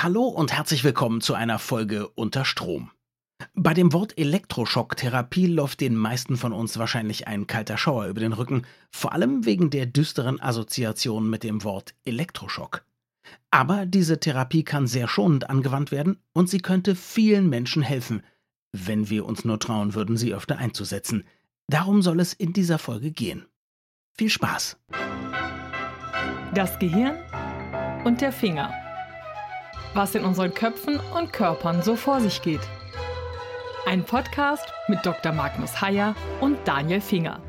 Hallo und herzlich willkommen zu einer Folge Unter Strom. Bei dem Wort Elektroschocktherapie läuft den meisten von uns wahrscheinlich ein kalter Schauer über den Rücken, vor allem wegen der düsteren Assoziation mit dem Wort Elektroschock. Aber diese Therapie kann sehr schonend angewandt werden und sie könnte vielen Menschen helfen, wenn wir uns nur trauen würden, sie öfter einzusetzen. Darum soll es in dieser Folge gehen. Viel Spaß! Das Gehirn und der Finger. Was in unseren Köpfen und Körpern so vor sich geht. Ein Podcast mit Dr. Magnus Heyer und Daniel Finger.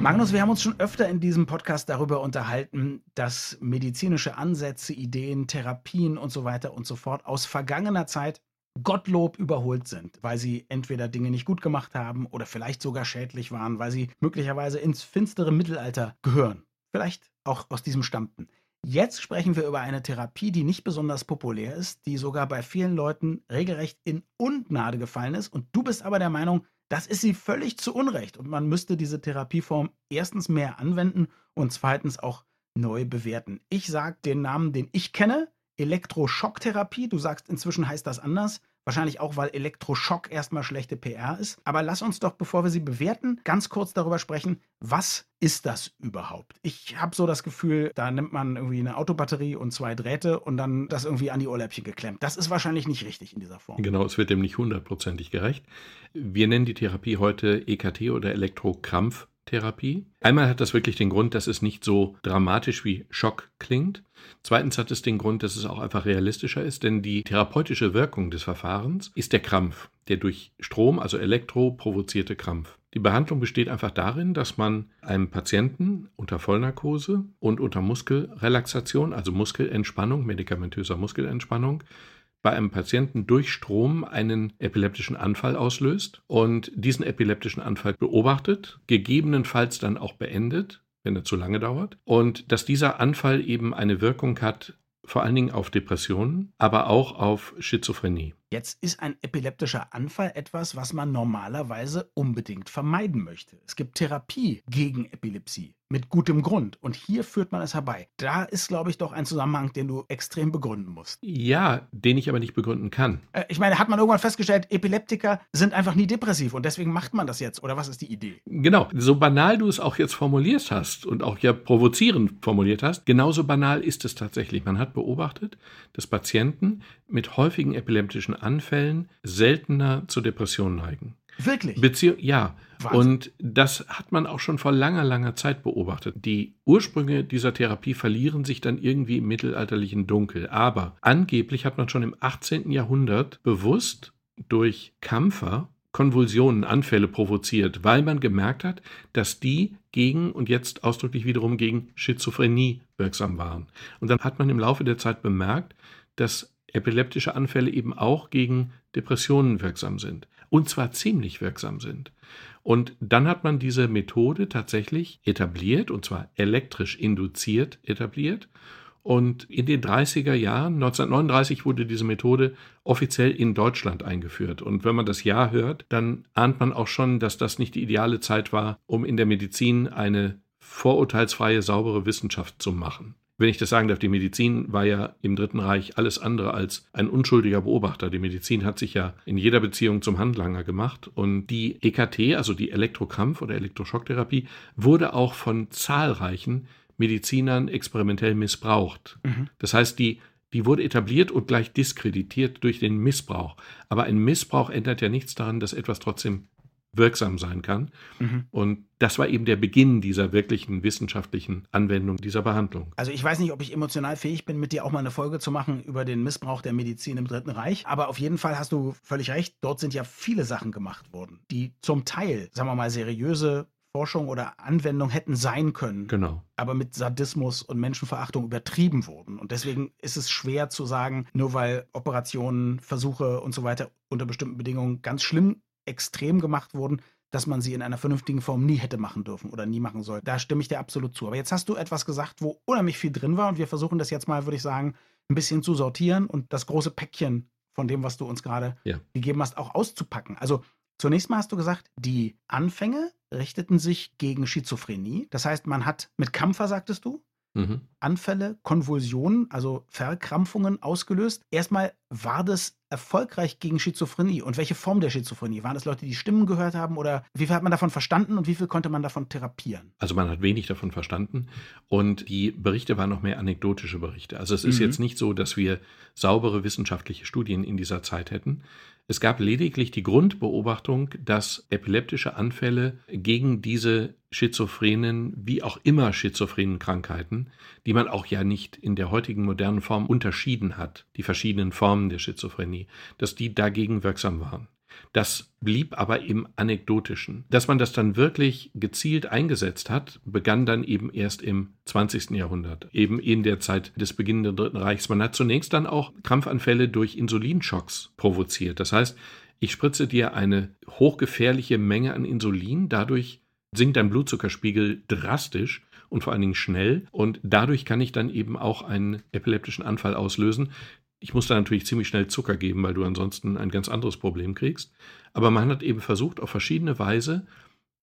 Magnus, wir haben uns schon öfter in diesem Podcast darüber unterhalten, dass medizinische Ansätze, Ideen, Therapien und so weiter und so fort aus vergangener Zeit Gottlob überholt sind, weil sie entweder Dinge nicht gut gemacht haben oder vielleicht sogar schädlich waren, weil sie möglicherweise ins finstere Mittelalter gehören. Vielleicht auch aus diesem stammten. Jetzt sprechen wir über eine Therapie, die nicht besonders populär ist, die sogar bei vielen Leuten regelrecht in Ungnade gefallen ist. Und du bist aber der Meinung, das ist sie völlig zu Unrecht und man müsste diese Therapieform erstens mehr anwenden und zweitens auch neu bewerten. Ich sage den Namen, den ich kenne, Elektroschocktherapie. Du sagst, inzwischen heißt das anders. Wahrscheinlich auch, weil Elektroschock erstmal schlechte PR ist. Aber lass uns doch, bevor wir sie bewerten, ganz kurz darüber sprechen, was ist das überhaupt? Ich habe so das Gefühl, da nimmt man irgendwie eine Autobatterie und zwei Drähte und dann das irgendwie an die Ohrläppchen geklemmt. Das ist wahrscheinlich nicht richtig in dieser Form. Genau, es wird dem nicht hundertprozentig gerecht. Wir nennen die Therapie heute EKT oder Elektrokrampf. Therapie. Einmal hat das wirklich den Grund, dass es nicht so dramatisch wie Schock klingt. Zweitens hat es den Grund, dass es auch einfach realistischer ist, denn die therapeutische Wirkung des Verfahrens ist der Krampf, der durch Strom, also Elektro, provozierte Krampf. Die Behandlung besteht einfach darin, dass man einem Patienten unter Vollnarkose und unter Muskelrelaxation, also Muskelentspannung, medikamentöser Muskelentspannung, bei einem Patienten durch Strom einen epileptischen Anfall auslöst und diesen epileptischen Anfall beobachtet, gegebenenfalls dann auch beendet, wenn er zu lange dauert, und dass dieser Anfall eben eine Wirkung hat, vor allen Dingen auf Depressionen, aber auch auf Schizophrenie. Jetzt ist ein epileptischer Anfall etwas, was man normalerweise unbedingt vermeiden möchte. Es gibt Therapie gegen Epilepsie mit gutem Grund und hier führt man es herbei. Da ist, glaube ich, doch ein Zusammenhang, den du extrem begründen musst. Ja, den ich aber nicht begründen kann. Äh, ich meine, hat man irgendwann festgestellt, Epileptiker sind einfach nie depressiv und deswegen macht man das jetzt oder was ist die Idee? Genau, so banal du es auch jetzt formuliert hast und auch ja provozierend formuliert hast, genauso banal ist es tatsächlich. Man hat beobachtet, dass Patienten mit häufigen epileptischen Anfällen seltener zu Depressionen neigen. Wirklich? Beziehung, ja. Wahnsinn. Und das hat man auch schon vor langer, langer Zeit beobachtet. Die Ursprünge dieser Therapie verlieren sich dann irgendwie im mittelalterlichen Dunkel. Aber angeblich hat man schon im 18. Jahrhundert bewusst durch Kampfer Konvulsionen, Anfälle provoziert, weil man gemerkt hat, dass die gegen und jetzt ausdrücklich wiederum gegen Schizophrenie wirksam waren. Und dann hat man im Laufe der Zeit bemerkt, dass epileptische Anfälle eben auch gegen Depressionen wirksam sind. Und zwar ziemlich wirksam sind. Und dann hat man diese Methode tatsächlich etabliert, und zwar elektrisch induziert etabliert. Und in den 30er Jahren, 1939, wurde diese Methode offiziell in Deutschland eingeführt. Und wenn man das Jahr hört, dann ahnt man auch schon, dass das nicht die ideale Zeit war, um in der Medizin eine vorurteilsfreie, saubere Wissenschaft zu machen wenn ich das sagen darf, die Medizin war ja im Dritten Reich alles andere als ein unschuldiger Beobachter. Die Medizin hat sich ja in jeder Beziehung zum Handlanger gemacht. Und die EKT, also die Elektrokrampf- oder Elektroschocktherapie, wurde auch von zahlreichen Medizinern experimentell missbraucht. Mhm. Das heißt, die die wurde etabliert und gleich diskreditiert durch den Missbrauch. Aber ein Missbrauch ändert ja nichts daran, dass etwas trotzdem wirksam sein kann. Mhm. Und das war eben der Beginn dieser wirklichen wissenschaftlichen Anwendung dieser Behandlung. Also ich weiß nicht, ob ich emotional fähig bin, mit dir auch mal eine Folge zu machen über den Missbrauch der Medizin im Dritten Reich. Aber auf jeden Fall hast du völlig recht. Dort sind ja viele Sachen gemacht worden, die zum Teil, sagen wir mal, seriöse Forschung oder Anwendung hätten sein können. Genau. Aber mit Sadismus und Menschenverachtung übertrieben wurden. Und deswegen ist es schwer zu sagen, nur weil Operationen, Versuche und so weiter unter bestimmten Bedingungen ganz schlimm extrem gemacht wurden, dass man sie in einer vernünftigen Form nie hätte machen dürfen oder nie machen soll. Da stimme ich dir absolut zu. Aber jetzt hast du etwas gesagt, wo unheimlich viel drin war und wir versuchen das jetzt mal, würde ich sagen, ein bisschen zu sortieren und das große Päckchen von dem, was du uns gerade ja. gegeben hast, auch auszupacken. Also zunächst mal hast du gesagt, die Anfänge richteten sich gegen Schizophrenie. Das heißt, man hat mit Kampfer, sagtest du, mhm. Anfälle, Konvulsionen, also Verkrampfungen ausgelöst. Erstmal war das erfolgreich gegen Schizophrenie und welche Form der Schizophrenie? Waren das Leute, die Stimmen gehört haben oder wie viel hat man davon verstanden und wie viel konnte man davon therapieren? Also man hat wenig davon verstanden und die Berichte waren noch mehr anekdotische Berichte. Also es ist mhm. jetzt nicht so, dass wir saubere wissenschaftliche Studien in dieser Zeit hätten. Es gab lediglich die Grundbeobachtung, dass epileptische Anfälle gegen diese schizophrenen, wie auch immer schizophrenen Krankheiten, die man auch ja nicht in der heutigen modernen Form unterschieden hat, die verschiedenen Formen der Schizophrenie, dass die dagegen wirksam waren. Das blieb aber im Anekdotischen. Dass man das dann wirklich gezielt eingesetzt hat, begann dann eben erst im 20. Jahrhundert, eben in der Zeit des beginnenden Dritten Reichs. Man hat zunächst dann auch Krampfanfälle durch Insulinschocks provoziert. Das heißt, ich spritze dir eine hochgefährliche Menge an Insulin, dadurch sinkt dein Blutzuckerspiegel drastisch und vor allen Dingen schnell und dadurch kann ich dann eben auch einen epileptischen Anfall auslösen. Ich muss da natürlich ziemlich schnell Zucker geben, weil du ansonsten ein ganz anderes Problem kriegst. Aber man hat eben versucht, auf verschiedene Weise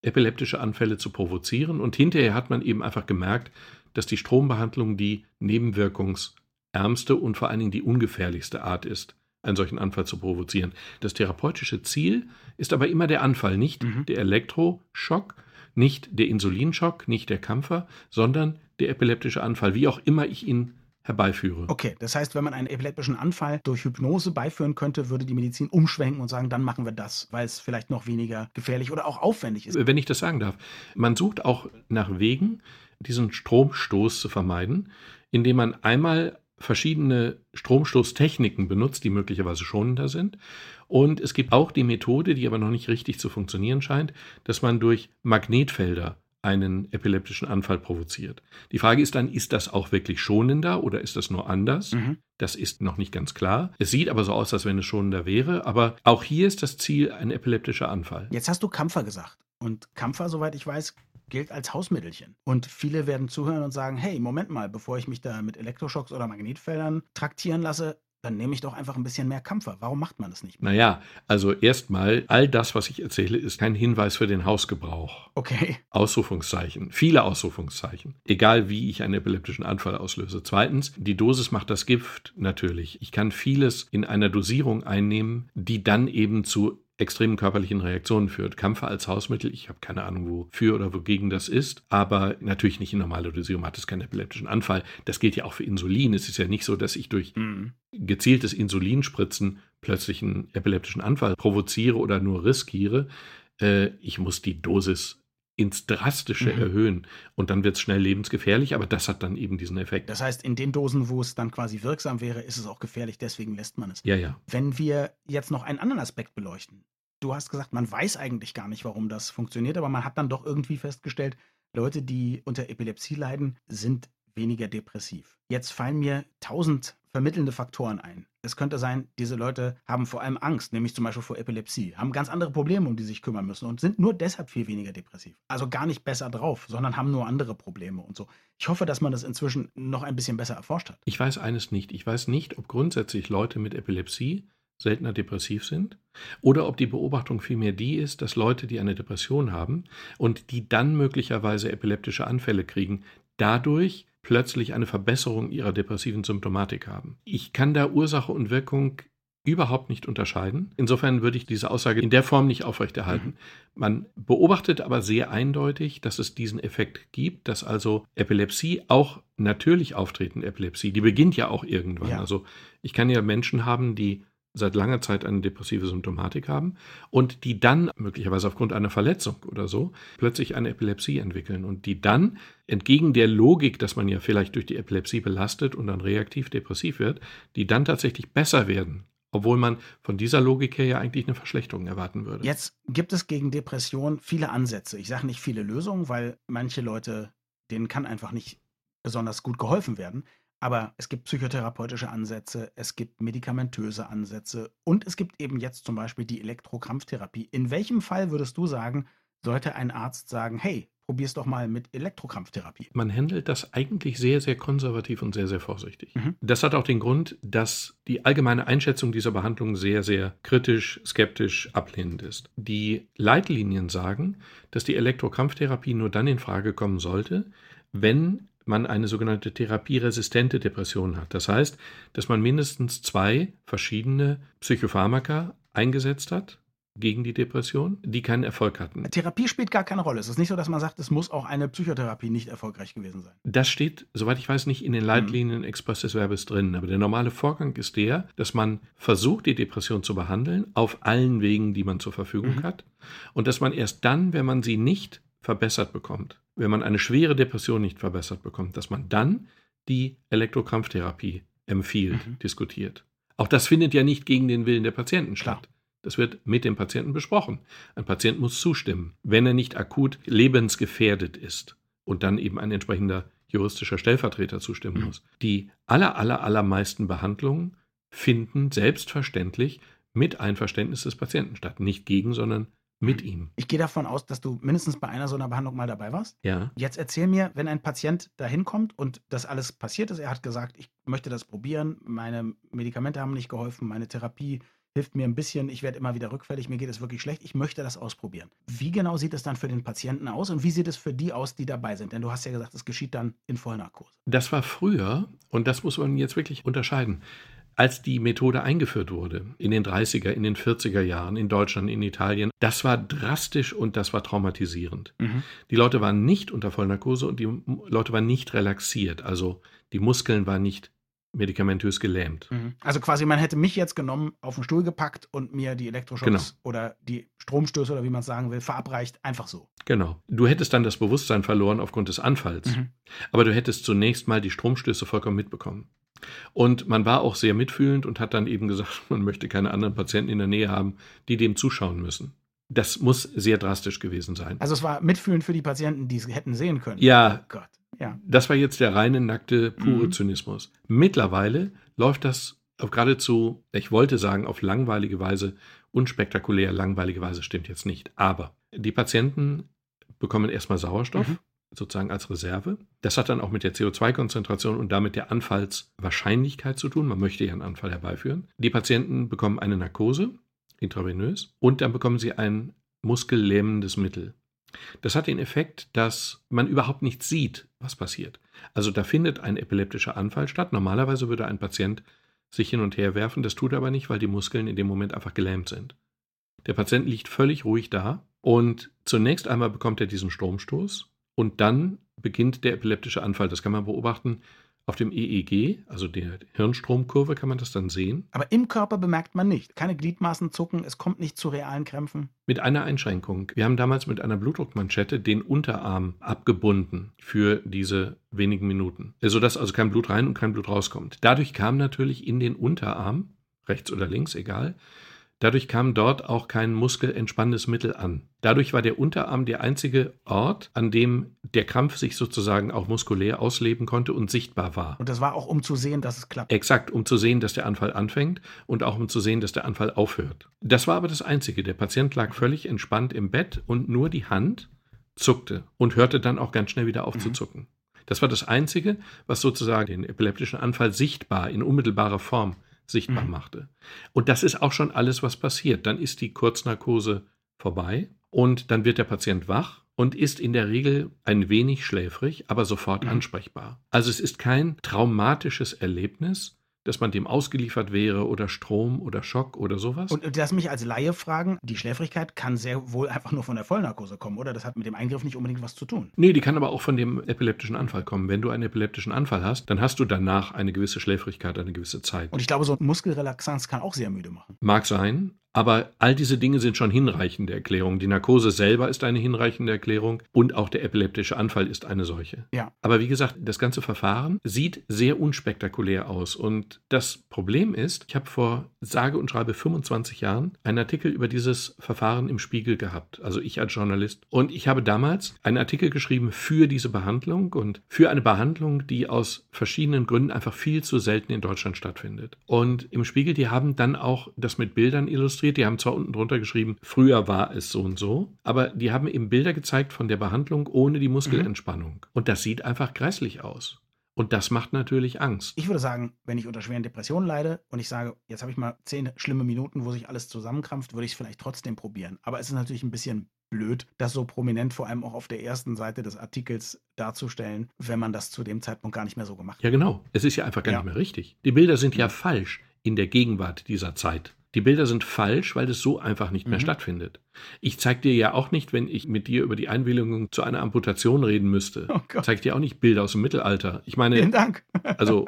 epileptische Anfälle zu provozieren. Und hinterher hat man eben einfach gemerkt, dass die Strombehandlung die nebenwirkungsärmste und vor allen Dingen die ungefährlichste Art ist, einen solchen Anfall zu provozieren. Das therapeutische Ziel ist aber immer der Anfall, nicht mhm. der Elektroschock, nicht der Insulinschock, nicht der Kampfer, sondern der epileptische Anfall, wie auch immer ich ihn herbeiführe. Okay, das heißt, wenn man einen epileptischen Anfall durch Hypnose beiführen könnte, würde die Medizin umschwenken und sagen, dann machen wir das, weil es vielleicht noch weniger gefährlich oder auch aufwendig ist. Wenn ich das sagen darf, man sucht auch nach Wegen, diesen Stromstoß zu vermeiden, indem man einmal verschiedene Stromstoßtechniken benutzt, die möglicherweise schonender sind. Und es gibt auch die Methode, die aber noch nicht richtig zu funktionieren scheint, dass man durch Magnetfelder einen epileptischen Anfall provoziert. Die Frage ist dann, ist das auch wirklich schonender oder ist das nur anders? Mhm. Das ist noch nicht ganz klar. Es sieht aber so aus, als wenn es schonender wäre, aber auch hier ist das Ziel ein epileptischer Anfall. Jetzt hast du Kampfer gesagt. Und Kampfer, soweit ich weiß, gilt als Hausmittelchen. Und viele werden zuhören und sagen, hey, Moment mal, bevor ich mich da mit Elektroschocks oder Magnetfeldern traktieren lasse, dann nehme ich doch einfach ein bisschen mehr Kampfer. Warum macht man das nicht? Mehr? Naja, also erstmal, all das, was ich erzähle, ist kein Hinweis für den Hausgebrauch. Okay. Ausrufungszeichen, viele Ausrufungszeichen. Egal wie ich einen epileptischen Anfall auslöse. Zweitens, die Dosis macht das Gift natürlich. Ich kann vieles in einer Dosierung einnehmen, die dann eben zu extremen körperlichen Reaktionen führt. Kampfer als Hausmittel, ich habe keine Ahnung, wofür oder wogegen das ist, aber natürlich nicht in normaler Dosierung hat es keinen epileptischen Anfall. Das gilt ja auch für Insulin. Es ist ja nicht so, dass ich durch mhm. gezieltes Insulinspritzen plötzlich einen epileptischen Anfall provoziere oder nur riskiere. Äh, ich muss die Dosis ins Drastische mhm. erhöhen. Und dann wird es schnell lebensgefährlich, aber das hat dann eben diesen Effekt. Das heißt, in den Dosen, wo es dann quasi wirksam wäre, ist es auch gefährlich, deswegen lässt man es. Ja, ja. Wenn wir jetzt noch einen anderen Aspekt beleuchten. Du hast gesagt, man weiß eigentlich gar nicht, warum das funktioniert, aber man hat dann doch irgendwie festgestellt, Leute, die unter Epilepsie leiden, sind weniger depressiv. Jetzt fallen mir tausend vermittelnde Faktoren ein. Es könnte sein, diese Leute haben vor allem Angst, nämlich zum Beispiel vor Epilepsie, haben ganz andere Probleme, um die sie sich kümmern müssen und sind nur deshalb viel weniger depressiv. Also gar nicht besser drauf, sondern haben nur andere Probleme und so. Ich hoffe, dass man das inzwischen noch ein bisschen besser erforscht hat. Ich weiß eines nicht. Ich weiß nicht, ob grundsätzlich Leute mit Epilepsie seltener depressiv sind oder ob die Beobachtung vielmehr die ist, dass Leute, die eine Depression haben und die dann möglicherweise epileptische Anfälle kriegen, dadurch plötzlich eine Verbesserung ihrer depressiven Symptomatik haben. Ich kann da Ursache und Wirkung überhaupt nicht unterscheiden. Insofern würde ich diese Aussage in der Form nicht aufrechterhalten. Mhm. Man beobachtet aber sehr eindeutig, dass es diesen Effekt gibt, dass also Epilepsie, auch natürlich auftretende Epilepsie, die beginnt ja auch irgendwann. Ja. Also ich kann ja Menschen haben, die seit langer Zeit eine depressive Symptomatik haben und die dann möglicherweise aufgrund einer Verletzung oder so plötzlich eine Epilepsie entwickeln und die dann entgegen der Logik, dass man ja vielleicht durch die Epilepsie belastet und dann reaktiv depressiv wird, die dann tatsächlich besser werden. Obwohl man von dieser Logik her ja eigentlich eine Verschlechterung erwarten würde. Jetzt gibt es gegen Depression viele Ansätze. Ich sage nicht viele Lösungen, weil manche Leute, denen kann einfach nicht besonders gut geholfen werden. Aber es gibt psychotherapeutische Ansätze, es gibt medikamentöse Ansätze und es gibt eben jetzt zum Beispiel die Elektrokrampftherapie. In welchem Fall würdest du sagen, sollte ein Arzt sagen, hey, probier's doch mal mit Elektrokrampftherapie? Man handelt das eigentlich sehr, sehr konservativ und sehr, sehr vorsichtig. Mhm. Das hat auch den Grund, dass die allgemeine Einschätzung dieser Behandlung sehr, sehr kritisch, skeptisch, ablehnend ist. Die Leitlinien sagen, dass die Elektrokrampftherapie nur dann in Frage kommen sollte, wenn man eine sogenannte therapieresistente Depression hat. Das heißt, dass man mindestens zwei verschiedene Psychopharmaka eingesetzt hat gegen die Depression, die keinen Erfolg hatten. Therapie spielt gar keine Rolle. Es ist nicht so, dass man sagt, es muss auch eine Psychotherapie nicht erfolgreich gewesen sein. Das steht, soweit ich weiß, nicht in den Leitlinien mhm. Expresses Verbes drin. Aber der normale Vorgang ist der, dass man versucht, die Depression zu behandeln, auf allen Wegen, die man zur Verfügung mhm. hat. Und dass man erst dann, wenn man sie nicht verbessert bekommt, wenn man eine schwere Depression nicht verbessert bekommt, dass man dann die Elektrokrampftherapie empfiehlt, mhm. diskutiert. Auch das findet ja nicht gegen den Willen der Patienten statt. Klar. Das wird mit dem Patienten besprochen. Ein Patient muss zustimmen, wenn er nicht akut lebensgefährdet ist und dann eben ein entsprechender juristischer Stellvertreter zustimmen muss. Die aller, aller, allermeisten Behandlungen finden selbstverständlich mit Einverständnis des Patienten statt. Nicht gegen, sondern mit ihm. Ich gehe davon aus, dass du mindestens bei einer so einer Behandlung mal dabei warst. Ja. Jetzt erzähl mir, wenn ein Patient da hinkommt und das alles passiert ist, er hat gesagt, ich möchte das probieren, meine Medikamente haben nicht geholfen, meine Therapie hilft mir ein bisschen, ich werde immer wieder rückfällig, mir geht es wirklich schlecht, ich möchte das ausprobieren. Wie genau sieht es dann für den Patienten aus und wie sieht es für die aus, die dabei sind? Denn du hast ja gesagt, es geschieht dann in Vollnarkose. Das war früher und das muss man jetzt wirklich unterscheiden. Als die Methode eingeführt wurde, in den 30er, in den 40er Jahren, in Deutschland, in Italien, das war drastisch und das war traumatisierend. Mhm. Die Leute waren nicht unter Vollnarkose und die Leute waren nicht relaxiert, also die Muskeln waren nicht medikamentös gelähmt. Mhm. Also quasi, man hätte mich jetzt genommen, auf den Stuhl gepackt und mir die Elektroschocks genau. oder die Stromstöße oder wie man es sagen will, verabreicht, einfach so. Genau. Du hättest dann das Bewusstsein verloren aufgrund des Anfalls, mhm. aber du hättest zunächst mal die Stromstöße vollkommen mitbekommen. Und man war auch sehr mitfühlend und hat dann eben gesagt, man möchte keine anderen Patienten in der Nähe haben, die dem zuschauen müssen. Das muss sehr drastisch gewesen sein. Also es war mitfühlend für die Patienten, die es hätten sehen können. Ja. Oh Gott. Ja. Das war jetzt der reine, nackte, pure mhm. Zynismus. Mittlerweile läuft das auf geradezu, ich wollte sagen, auf langweilige Weise, unspektakulär, langweilige Weise stimmt jetzt nicht. Aber die Patienten bekommen erstmal Sauerstoff. Mhm. Sozusagen als Reserve. Das hat dann auch mit der CO2-Konzentration und damit der Anfallswahrscheinlichkeit zu tun. Man möchte ja einen Anfall herbeiführen. Die Patienten bekommen eine Narkose, intravenös, und dann bekommen sie ein muskellähmendes Mittel. Das hat den Effekt, dass man überhaupt nicht sieht, was passiert. Also da findet ein epileptischer Anfall statt. Normalerweise würde ein Patient sich hin und her werfen, das tut er aber nicht, weil die Muskeln in dem Moment einfach gelähmt sind. Der Patient liegt völlig ruhig da und zunächst einmal bekommt er diesen Stromstoß und dann beginnt der epileptische Anfall. Das kann man beobachten auf dem EEG, also der Hirnstromkurve, kann man das dann sehen. Aber im Körper bemerkt man nicht. Keine Gliedmaßen zucken, es kommt nicht zu realen Krämpfen. Mit einer Einschränkung. Wir haben damals mit einer Blutdruckmanschette den Unterarm abgebunden für diese wenigen Minuten, sodass also kein Blut rein und kein Blut rauskommt. Dadurch kam natürlich in den Unterarm, rechts oder links, egal, Dadurch kam dort auch kein muskelentspannendes Mittel an. Dadurch war der Unterarm der einzige Ort, an dem der Krampf sich sozusagen auch muskulär ausleben konnte und sichtbar war. Und das war auch, um zu sehen, dass es klappt. Exakt, um zu sehen, dass der Anfall anfängt und auch um zu sehen, dass der Anfall aufhört. Das war aber das Einzige. Der Patient lag völlig entspannt im Bett und nur die Hand zuckte und hörte dann auch ganz schnell wieder auf mhm. zu zucken. Das war das Einzige, was sozusagen den epileptischen Anfall sichtbar in unmittelbarer Form sichtbar mhm. machte. Und das ist auch schon alles, was passiert. Dann ist die Kurznarkose vorbei und dann wird der Patient wach und ist in der Regel ein wenig schläfrig, aber sofort mhm. ansprechbar. Also es ist kein traumatisches Erlebnis, dass man dem ausgeliefert wäre oder Strom oder Schock oder sowas. Und lass mich als Laie fragen, die Schläfrigkeit kann sehr wohl einfach nur von der Vollnarkose kommen, oder? Das hat mit dem Eingriff nicht unbedingt was zu tun. Nee, die kann aber auch von dem epileptischen Anfall kommen. Wenn du einen epileptischen Anfall hast, dann hast du danach eine gewisse Schläfrigkeit, eine gewisse Zeit. Und ich glaube, so Muskelrelaxanz kann auch sehr müde machen. Mag sein, aber all diese Dinge sind schon hinreichende Erklärungen. Die Narkose selber ist eine hinreichende Erklärung und auch der epileptische Anfall ist eine solche. Ja. Aber wie gesagt, das ganze Verfahren sieht sehr unspektakulär aus. Und das Problem ist, ich habe vor sage und schreibe 25 Jahren einen Artikel über dieses Verfahren im Spiegel gehabt. Also ich als Journalist. Und ich habe damals einen Artikel geschrieben für diese Behandlung und für eine Behandlung, die aus verschiedenen Gründen einfach viel zu selten in Deutschland stattfindet. Und im Spiegel, die haben dann auch das mit Bildern illustriert illustriert. Die haben zwar unten drunter geschrieben, früher war es so und so, aber die haben eben Bilder gezeigt von der Behandlung ohne die Muskelentspannung. Mhm. Und das sieht einfach grässlich aus. Und das macht natürlich Angst. Ich würde sagen, wenn ich unter schweren Depressionen leide und ich sage, jetzt habe ich mal zehn schlimme Minuten, wo sich alles zusammenkrampft, würde ich es vielleicht trotzdem probieren. Aber es ist natürlich ein bisschen blöd, das so prominent vor allem auch auf der ersten Seite des Artikels darzustellen, wenn man das zu dem Zeitpunkt gar nicht mehr so gemacht hat. Ja, genau. Es ist ja einfach gar ja. nicht mehr richtig. Die Bilder sind ja falsch in der Gegenwart dieser Zeit. Die Bilder sind falsch, weil es so einfach nicht mehr mhm. stattfindet. Ich zeige dir ja auch nicht, wenn ich mit dir über die Einwilligung zu einer Amputation reden müsste, oh zeige dir auch nicht Bilder aus dem Mittelalter. Ich meine, Vielen Dank. also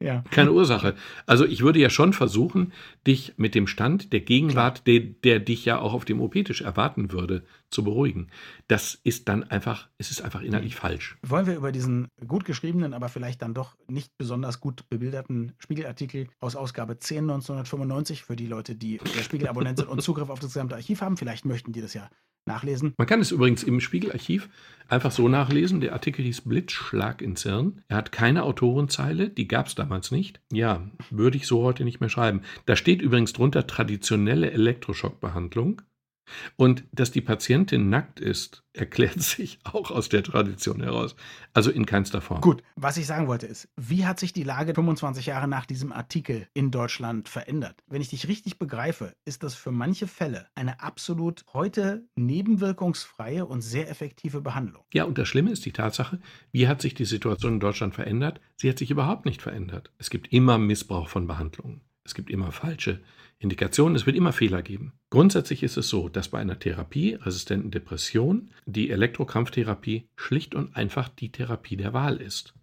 ja. Keine Ursache. Also ich würde ja schon versuchen, dich mit dem Stand der Gegenwart, der, der, dich ja auch auf dem OP-Tisch erwarten würde, zu beruhigen. Das ist dann einfach, es ist einfach inhaltlich mhm. falsch. Wollen wir über diesen gut geschriebenen, aber vielleicht dann doch nicht besonders gut bebilderten Spiegelartikel aus Ausgabe 10 1995 für die Leute, die der Spiegel-Abonnent sind und Zugriff auf das gesamte Archiv haben, vielleicht möchten die das ja nachlesen. Man kann es übrigens im Spiegelarchiv einfach so nachlesen. Der Artikel hieß Blitzschlag ins Hirn. Er hat keine Autorenzeile, die gab es damals nicht. Ja, würde ich so heute nicht mehr schreiben. Da steht übrigens drunter traditionelle Elektroschockbehandlung. Und dass die Patientin nackt ist, erklärt sich auch aus der Tradition heraus. Also in keinster Form. Gut, was ich sagen wollte ist, wie hat sich die Lage 25 Jahre nach diesem Artikel in Deutschland verändert? Wenn ich dich richtig begreife, ist das für manche Fälle eine absolut heute nebenwirkungsfreie und sehr effektive Behandlung. Ja, und das Schlimme ist die Tatsache, wie hat sich die Situation in Deutschland verändert? Sie hat sich überhaupt nicht verändert. Es gibt immer Missbrauch von Behandlungen. Es gibt immer falsche Indikationen, es wird immer Fehler geben. Grundsätzlich ist es so, dass bei einer therapieresistenten Depression die Elektrokrampftherapie schlicht und einfach die Therapie der Wahl ist.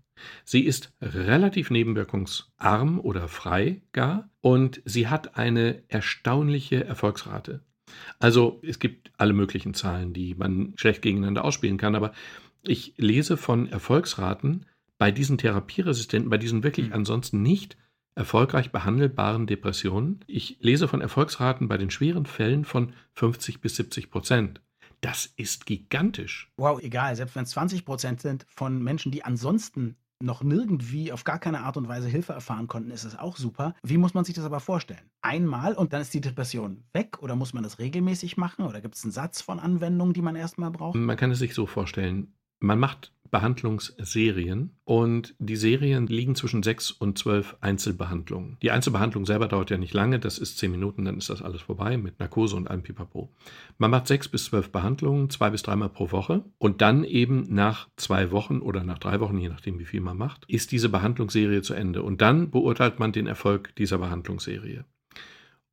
Sie ist relativ nebenwirkungsarm oder frei gar und sie hat eine erstaunliche Erfolgsrate. Also es gibt alle möglichen Zahlen, die man schlecht gegeneinander ausspielen kann, aber ich lese von Erfolgsraten bei diesen therapieresistenten, bei diesen wirklich hm. ansonsten nicht erfolgreich behandelbaren Depressionen. Ich lese von Erfolgsraten bei den schweren Fällen von 50 bis 70 Prozent. Das ist gigantisch. Wow, egal, selbst wenn es 20 Prozent sind von Menschen, die ansonsten noch nirgendwie auf gar keine Art und Weise Hilfe erfahren konnten, ist es auch super. Wie muss man sich das aber vorstellen? Einmal und dann ist die Depression weg oder muss man das regelmäßig machen oder gibt es einen Satz von Anwendungen, die man erstmal braucht? Man kann es sich so vorstellen. Man macht Behandlungsserien und die Serien liegen zwischen sechs und zwölf Einzelbehandlungen. Die Einzelbehandlung selber dauert ja nicht lange, das ist zehn Minuten, dann ist das alles vorbei mit Narkose und allem Pipapo. Man macht sechs bis zwölf Behandlungen, zwei bis dreimal pro Woche und dann eben nach zwei Wochen oder nach drei Wochen, je nachdem wie viel man macht, ist diese Behandlungsserie zu Ende und dann beurteilt man den Erfolg dieser Behandlungsserie.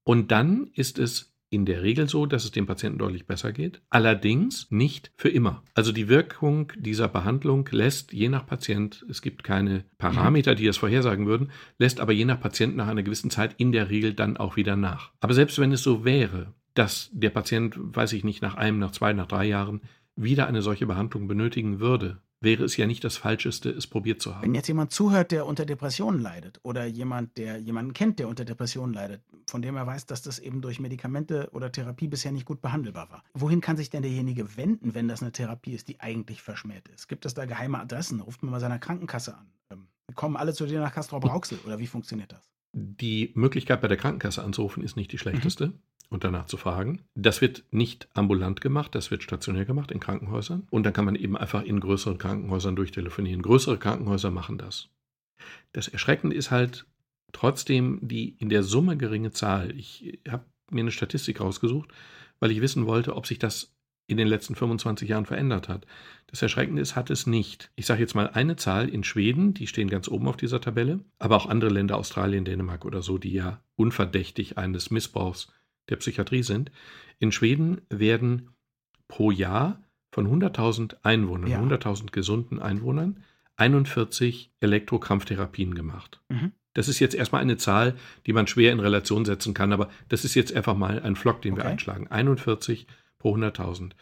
Und dann ist es in der Regel so, dass es dem Patienten deutlich besser geht, allerdings nicht für immer. Also die Wirkung dieser Behandlung lässt je nach Patient, es gibt keine Parameter, die das vorhersagen würden, lässt aber je nach Patient nach einer gewissen Zeit in der Regel dann auch wieder nach. Aber selbst wenn es so wäre, dass der Patient, weiß ich nicht, nach einem, nach zwei, nach drei Jahren wieder eine solche Behandlung benötigen würde, wäre es ja nicht das Falscheste, es probiert zu haben. Wenn jetzt jemand zuhört, der unter Depressionen leidet oder jemand, der jemanden kennt, der unter Depressionen leidet, von dem er weiß, dass das eben durch Medikamente oder Therapie bisher nicht gut behandelbar war. Wohin kann sich denn derjenige wenden, wenn das eine Therapie ist, die eigentlich verschmäht ist? Gibt es da geheime Adressen? Ruft man mal seiner Krankenkasse an? Ähm, kommen alle zu dir nach Castrop-Rauxel oder wie funktioniert das? Die Möglichkeit bei der Krankenkasse anzurufen ist nicht die schlechteste. Mhm und danach zu fragen. Das wird nicht ambulant gemacht, das wird stationär gemacht in Krankenhäusern. Und dann kann man eben einfach in größeren Krankenhäusern durchtelefonieren. Größere Krankenhäuser machen das. Das Erschreckende ist halt trotzdem die in der Summe geringe Zahl. Ich habe mir eine Statistik rausgesucht, weil ich wissen wollte, ob sich das in den letzten 25 Jahren verändert hat. Das Erschreckende ist, hat es nicht. Ich sage jetzt mal eine Zahl in Schweden, die stehen ganz oben auf dieser Tabelle, aber auch andere Länder, Australien, Dänemark oder so, die ja unverdächtig eines Missbrauchs der Psychiatrie sind. In Schweden werden pro Jahr von 100.000 Einwohnern, ja. 100.000 gesunden Einwohnern, 41 Elektrokrampftherapien gemacht. Mhm. Das ist jetzt erstmal eine Zahl, die man schwer in Relation setzen kann, aber das ist jetzt einfach mal ein Flock, den okay. wir einschlagen. 41 pro 100.000.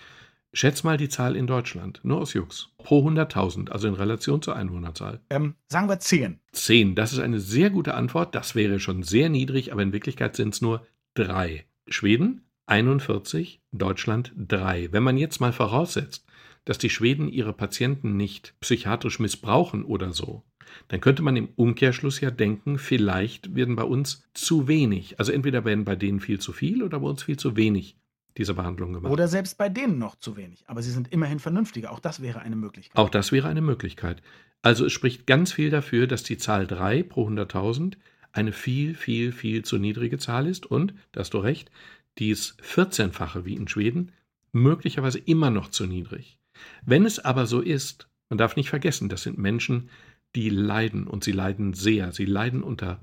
Schätz mal die Zahl in Deutschland, nur aus Jux. Pro 100.000, also in Relation zur Einwohnerzahl. Ähm, sagen wir 10. 10, das ist eine sehr gute Antwort. Das wäre schon sehr niedrig, aber in Wirklichkeit sind es nur drei. Schweden 41, Deutschland 3. Wenn man jetzt mal voraussetzt, dass die Schweden ihre Patienten nicht psychiatrisch missbrauchen oder so, dann könnte man im Umkehrschluss ja denken, vielleicht werden bei uns zu wenig, also entweder werden bei denen viel zu viel oder bei uns viel zu wenig dieser Behandlung gemacht. Oder selbst bei denen noch zu wenig. Aber sie sind immerhin vernünftiger. Auch das wäre eine Möglichkeit. Auch das wäre eine Möglichkeit. Also es spricht ganz viel dafür, dass die Zahl 3 pro 100.000 eine viel, viel, viel zu niedrige Zahl ist und, da hast du recht, dies 14-fache wie in Schweden möglicherweise immer noch zu niedrig. Wenn es aber so ist, man darf nicht vergessen, das sind Menschen, die leiden und sie leiden sehr. Sie leiden unter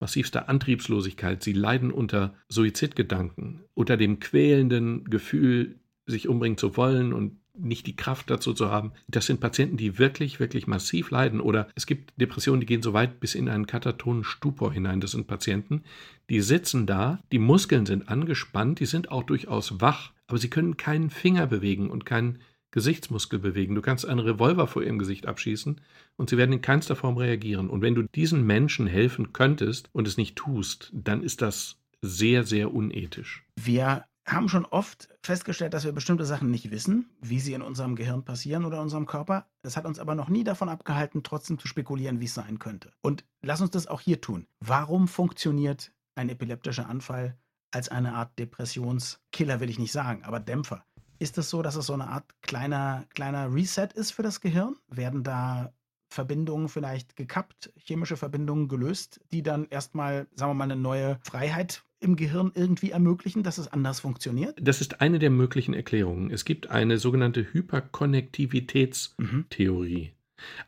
massivster Antriebslosigkeit, sie leiden unter Suizidgedanken, unter dem quälenden Gefühl, sich umbringen zu wollen und nicht die Kraft dazu zu haben. Das sind Patienten, die wirklich, wirklich massiv leiden. Oder es gibt Depressionen, die gehen so weit bis in einen katatonen Stupor hinein. Das sind Patienten, die sitzen da, die Muskeln sind angespannt, die sind auch durchaus wach, aber sie können keinen Finger bewegen und keinen Gesichtsmuskel bewegen. Du kannst einen Revolver vor ihrem Gesicht abschießen und sie werden in keinster Form reagieren. Und wenn du diesen Menschen helfen könntest und es nicht tust, dann ist das sehr, sehr unethisch. Wir haben schon oft festgestellt, dass wir bestimmte Sachen nicht wissen, wie sie in unserem Gehirn passieren oder in unserem Körper. Das hat uns aber noch nie davon abgehalten, trotzdem zu spekulieren, wie es sein könnte. Und lass uns das auch hier tun. Warum funktioniert ein epileptischer Anfall als eine Art Depressionskiller, will ich nicht sagen, aber Dämpfer? Ist es so, dass es so eine Art kleiner, kleiner Reset ist für das Gehirn? Werden da Verbindungen vielleicht gekappt, chemische Verbindungen gelöst, die dann erstmal, sagen wir mal, eine neue Freiheit im Gehirn irgendwie ermöglichen, dass es anders funktioniert? Das ist eine der möglichen Erklärungen. Es gibt eine sogenannte Hyperkonnektivitätstheorie, mhm.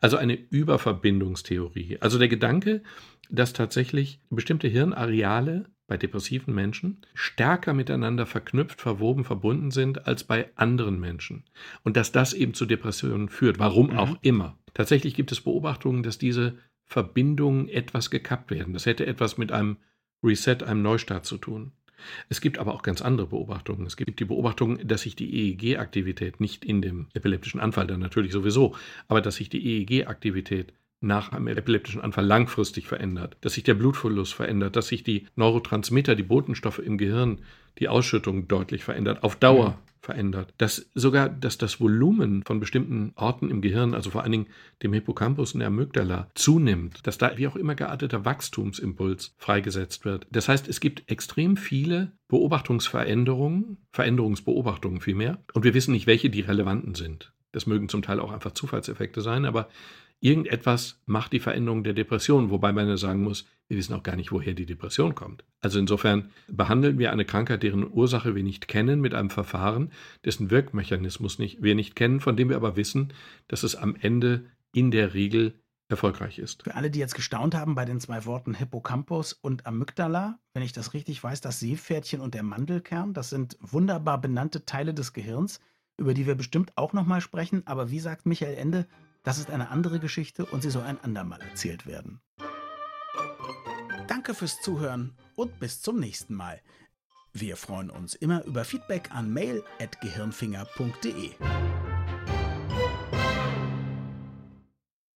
also eine Überverbindungstheorie. Also der Gedanke, dass tatsächlich bestimmte Hirnareale bei depressiven Menschen stärker miteinander verknüpft, verwoben, verbunden sind als bei anderen Menschen. Und dass das eben zu Depressionen führt, warum mhm. auch immer. Tatsächlich gibt es Beobachtungen, dass diese Verbindungen etwas gekappt werden. Das hätte etwas mit einem Reset, einem Neustart zu tun. Es gibt aber auch ganz andere Beobachtungen. Es gibt die Beobachtung, dass sich die EEG-Aktivität nicht in dem epileptischen Anfall dann natürlich sowieso, aber dass sich die EEG-Aktivität nach einem epileptischen Anfall langfristig verändert, dass sich der Blutverlust verändert, dass sich die Neurotransmitter, die Botenstoffe im Gehirn, die Ausschüttung deutlich verändert, auf Dauer mhm. verändert, dass sogar, dass das Volumen von bestimmten Orten im Gehirn, also vor allen Dingen dem Hippocampus und der Amygdala, zunimmt, dass da wie auch immer gearteter Wachstumsimpuls freigesetzt wird. Das heißt, es gibt extrem viele Beobachtungsveränderungen, Veränderungsbeobachtungen vielmehr, und wir wissen nicht, welche die relevanten sind. Das mögen zum Teil auch einfach Zufallseffekte sein, aber Irgendetwas macht die Veränderung der Depression, wobei man ja sagen muss, wir wissen auch gar nicht, woher die Depression kommt. Also insofern behandeln wir eine Krankheit, deren Ursache wir nicht kennen, mit einem Verfahren, dessen Wirkmechanismus nicht, wir nicht kennen, von dem wir aber wissen, dass es am Ende in der Regel erfolgreich ist. Für alle, die jetzt gestaunt haben bei den zwei Worten Hippocampus und Amygdala, wenn ich das richtig weiß, das Seepferdchen und der Mandelkern, das sind wunderbar benannte Teile des Gehirns, über die wir bestimmt auch nochmal sprechen. Aber wie sagt Michael Ende, das ist eine andere Geschichte und sie soll ein andermal erzählt werden. Danke fürs Zuhören und bis zum nächsten Mal. Wir freuen uns immer über Feedback an mail.gehirnfinger.de.